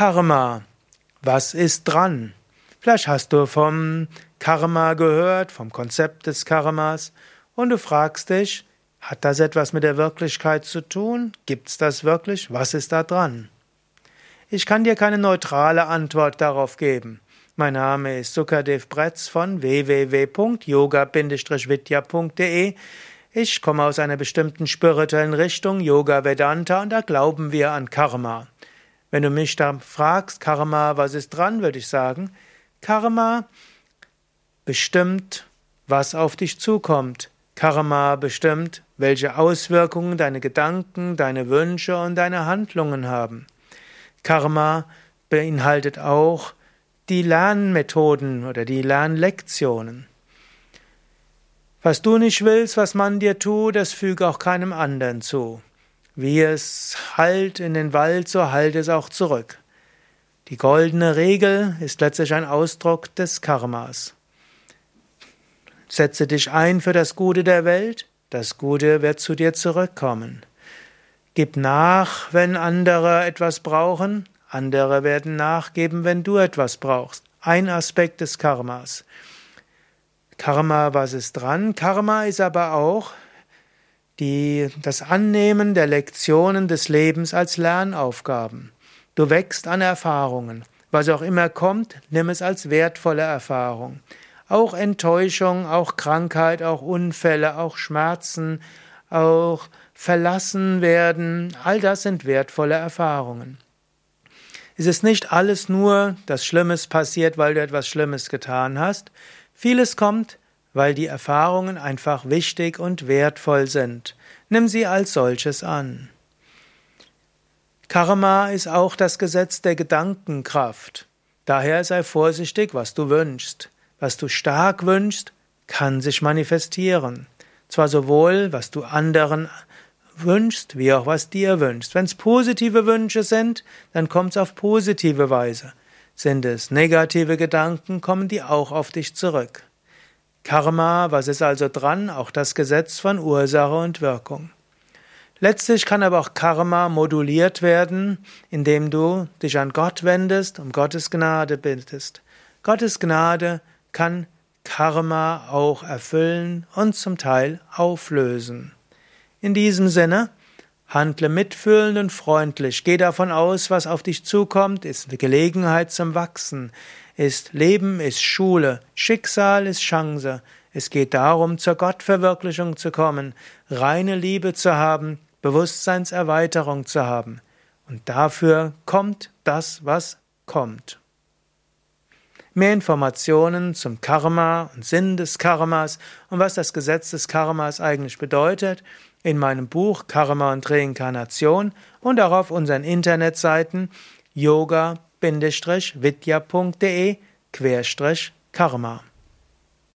Karma. Was ist dran? Vielleicht hast du vom Karma gehört, vom Konzept des Karmas, und du fragst dich, hat das etwas mit der Wirklichkeit zu tun? Gibt's das wirklich? Was ist da dran? Ich kann dir keine neutrale Antwort darauf geben. Mein Name ist Sukadev Bretz von www.yoga-vidya.de. Ich komme aus einer bestimmten spirituellen Richtung, Yoga Vedanta, und da glauben wir an Karma. Wenn du mich da fragst, Karma, was ist dran, würde ich sagen, Karma bestimmt, was auf dich zukommt. Karma bestimmt, welche Auswirkungen deine Gedanken, deine Wünsche und deine Handlungen haben. Karma beinhaltet auch die Lernmethoden oder die Lernlektionen. Was du nicht willst, was man dir tut, das füge auch keinem anderen zu. Wie es hallt in den Wald, so hallt es auch zurück. Die goldene Regel ist letztlich ein Ausdruck des Karmas. Setze dich ein für das Gute der Welt, das Gute wird zu dir zurückkommen. Gib nach, wenn andere etwas brauchen, andere werden nachgeben, wenn du etwas brauchst. Ein Aspekt des Karmas. Karma, was ist dran? Karma ist aber auch die, das Annehmen der Lektionen des Lebens als Lernaufgaben. Du wächst an Erfahrungen. Was auch immer kommt, nimm es als wertvolle Erfahrung. Auch Enttäuschung, auch Krankheit, auch Unfälle, auch Schmerzen, auch verlassen werden, all das sind wertvolle Erfahrungen. Es ist nicht alles nur, dass Schlimmes passiert, weil du etwas Schlimmes getan hast. Vieles kommt, weil die Erfahrungen einfach wichtig und wertvoll sind. Nimm sie als solches an. Karma ist auch das Gesetz der Gedankenkraft. Daher sei vorsichtig, was du wünschst. Was du stark wünschst, kann sich manifestieren. Zwar sowohl, was du anderen wünschst, wie auch was dir wünschst. Wenn es positive Wünsche sind, dann kommt es auf positive Weise. Sind es negative Gedanken, kommen die auch auf dich zurück. Karma, was ist also dran? Auch das Gesetz von Ursache und Wirkung. Letztlich kann aber auch Karma moduliert werden, indem du dich an Gott wendest, um Gottes Gnade bittest. Gottes Gnade kann Karma auch erfüllen und zum Teil auflösen. In diesem Sinne, handle mitfühlend und freundlich, geh davon aus, was auf dich zukommt, ist eine Gelegenheit zum Wachsen, ist Leben ist Schule, Schicksal ist Chance. Es geht darum, zur Gottverwirklichung zu kommen, reine Liebe zu haben, Bewusstseinserweiterung zu haben. Und dafür kommt das, was kommt. Mehr Informationen zum Karma und Sinn des Karmas und was das Gesetz des Karmas eigentlich bedeutet in meinem Buch Karma und Reinkarnation und auch auf unseren Internetseiten yoga-vidya.de Karma